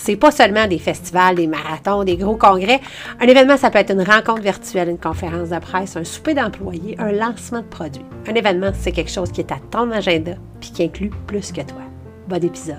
C'est pas seulement des festivals, des marathons, des gros congrès. Un événement, ça peut être une rencontre virtuelle, une conférence de presse, un souper d'employés, un lancement de produits. Un événement, c'est quelque chose qui est à ton agenda puis qui inclut plus que toi. Bon épisode.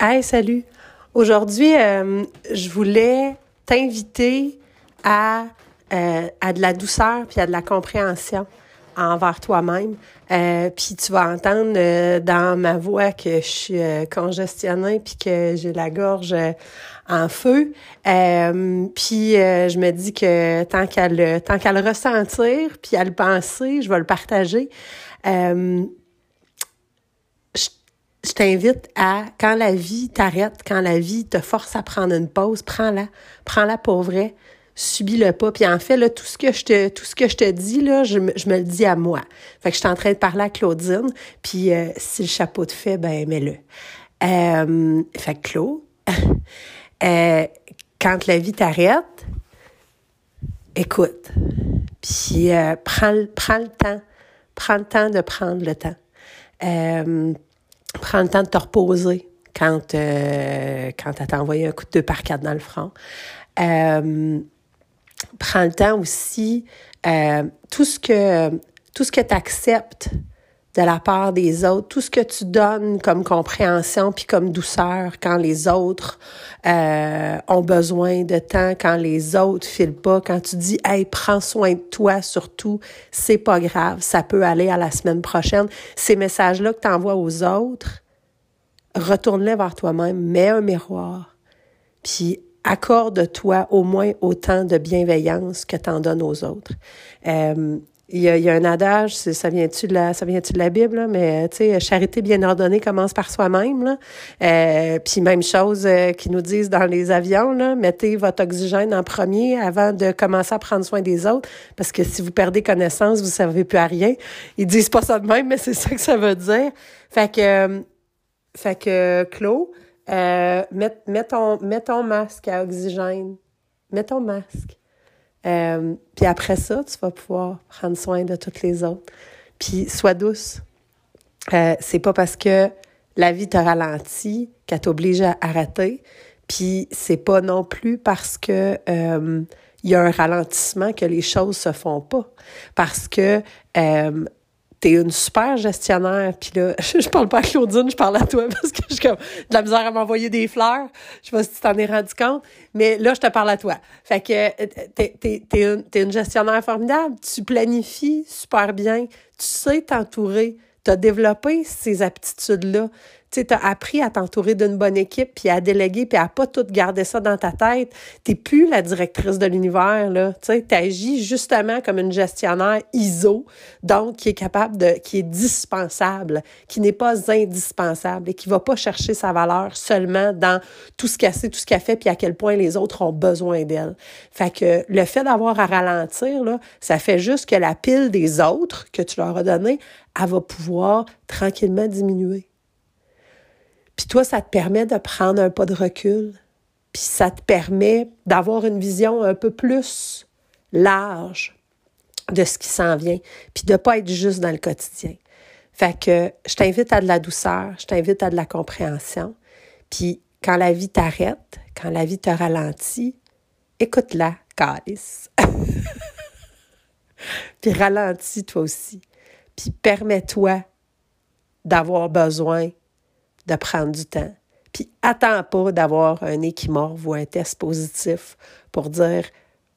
Hey, salut! Aujourd'hui, euh, je voulais t'inviter à, euh, à de la douceur puis à de la compréhension envers toi-même. Euh, puis tu vas entendre dans ma voix que je suis congestionnée puis que j'ai la gorge en feu. puis je me dis que tant qu'à le tant qu'à ressentir puis à le penser, je vais le partager je t'invite à, quand la vie t'arrête, quand la vie te force à prendre une pause, prends-la. Prends-la pour vrai. Subis-le pas. Puis en fait, là, tout ce que je te, tout ce que je te dis, là, je, je me le dis à moi. Fait que je suis en train de parler à Claudine. Puis euh, si le chapeau te fait, ben mets-le. Euh, fait que Claude, euh, quand la vie t'arrête, écoute. Puis prends, le temps. Prends le temps de prendre le temps. Prends le temps de te reposer quand, quand as envoyé un coup de deux par quatre dans le front. Prends le temps aussi, euh, tout ce que, tu acceptes de la part des autres, tout ce que tu donnes comme compréhension puis comme douceur quand les autres euh, ont besoin de temps, quand les autres filent pas, quand tu dis hey prends soin de toi surtout, c'est pas grave, ça peut aller à la semaine prochaine. Ces messages-là que tu envoies aux autres, retourne-les vers toi-même, mets un miroir, puis accorde-toi au moins autant de bienveillance que tu en donnes aux autres. Euh, il y, a, il y a un adage, ça vient-tu de la, ça vient-tu de la Bible, mais tu sais, charité bien ordonnée commence par soi-même. Là. Euh, puis même chose euh, qu'ils nous disent dans les avions, là, mettez votre oxygène en premier avant de commencer à prendre soin des autres, parce que si vous perdez connaissance, vous ne savez plus à rien. Ils disent pas ça de même, mais c'est ça que ça veut dire. Fait que, fait que, Claude, euh, mets, ton, ton masque à oxygène. Mets ton masque. Euh, puis après ça, tu vas pouvoir prendre soin de toutes les autres. Puis sois douce. Euh, c'est pas parce que la vie te ralentit qu'elle t'oblige à arrêter. Puis c'est pas non plus parce que euh, il y a un ralentissement que les choses se font pas. Parce que euh, t'es une super gestionnaire. Puis là, je, parle pas à Claudine, je parle à toi parce que je comme de la misère à m'envoyer des fleurs. Je sais pas si tu t'en es rendu compte, mais là, je te parle à toi. Fait que t'es, t'es, t'es, une, t'es une gestionnaire formidable. Tu planifies super bien. Tu sais t'entourer. Tu as développé ces aptitudes-là tu as appris à t'entourer d'une bonne équipe, puis à déléguer, puis à pas tout garder ça dans ta tête. T'es plus la directrice de l'univers, là. Tu agis justement comme une gestionnaire ISO, donc qui est capable de, qui est dispensable, qui n'est pas indispensable et qui va pas chercher sa valeur seulement dans tout ce qu'elle sait, tout ce qu'elle fait, puis à quel point les autres ont besoin d'elle. Fait que le fait d'avoir à ralentir, là, ça fait juste que la pile des autres que tu leur as donné, elle va pouvoir tranquillement diminuer. Puis toi, ça te permet de prendre un pas de recul, puis ça te permet d'avoir une vision un peu plus large de ce qui s'en vient, puis de pas être juste dans le quotidien. Fait que je t'invite à de la douceur, je t'invite à de la compréhension. Puis quand la vie t'arrête, quand la vie te ralentit, écoute-la, calice. puis ralentis toi aussi. Puis permets-toi d'avoir besoin de prendre du temps. Puis attends pas d'avoir un équimorphe ou un test positif pour dire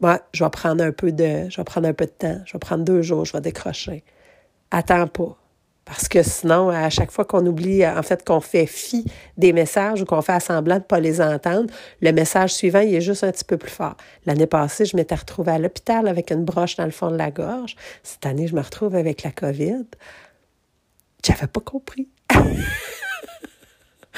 moi, je vais prendre un peu de je vais prendre un peu de temps, je vais prendre deux jours, je vais décrocher. Attends pas. Parce que sinon, à chaque fois qu'on oublie, en fait, qu'on fait fi des messages ou qu'on fait semblant de ne pas les entendre, le message suivant, il est juste un petit peu plus fort. L'année passée, je m'étais retrouvée à l'hôpital avec une broche dans le fond de la gorge. Cette année, je me retrouve avec la COVID. J'avais pas compris.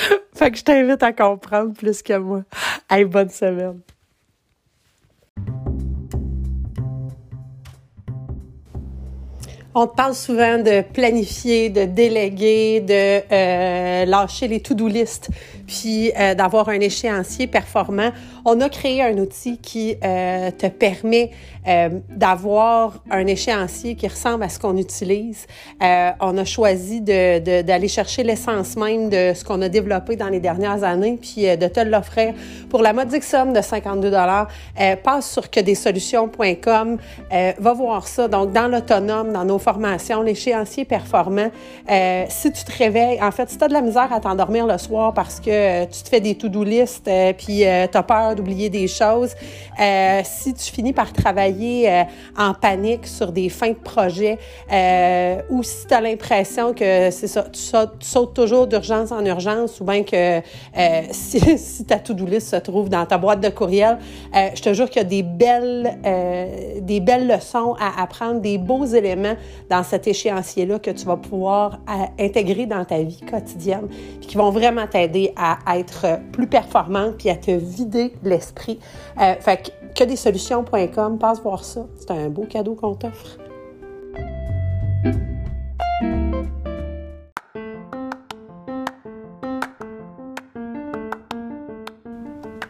fait que je t'invite à comprendre plus que moi. Hey, bonne semaine. On te parle souvent de planifier, de déléguer, de euh, lâcher les to-do list, puis euh, d'avoir un échéancier performant. On a créé un outil qui euh, te permet d'avoir un échéancier qui ressemble à ce qu'on utilise. on a choisi d'aller de, d'aller chercher l'essence même de ce qu'on a développé dans les dernières années, puis de te l'offrir pour la modique somme de 52 dollars. passe sur que des solutions.com, va voir ça. Donc dans l'autonome, dans nos formation, l'échéancier performant. Euh, si tu te réveilles, en fait, si tu as de la misère à t'endormir le soir parce que euh, tu te fais des to-do list euh, puis tu as peur d'oublier des choses, si tu finis par travailler en panique sur des fins de projet ou si tu as l'impression que c'est ça, tu sautes, toujours d'urgence en urgence ou bien que si, ta to-do list se trouve dans ta boîte de courriel, je te jure qu'il y a des belles, des belles leçons à apprendre, des beaux éléments dans cet échéancier-là que tu vas pouvoir euh, intégrer dans ta vie quotidienne, puis qui vont vraiment t'aider à être plus performante puis à te vider l'esprit. Euh, fait que, que des solutions.com, passe voir ça. C'est un beau cadeau qu'on t'offre.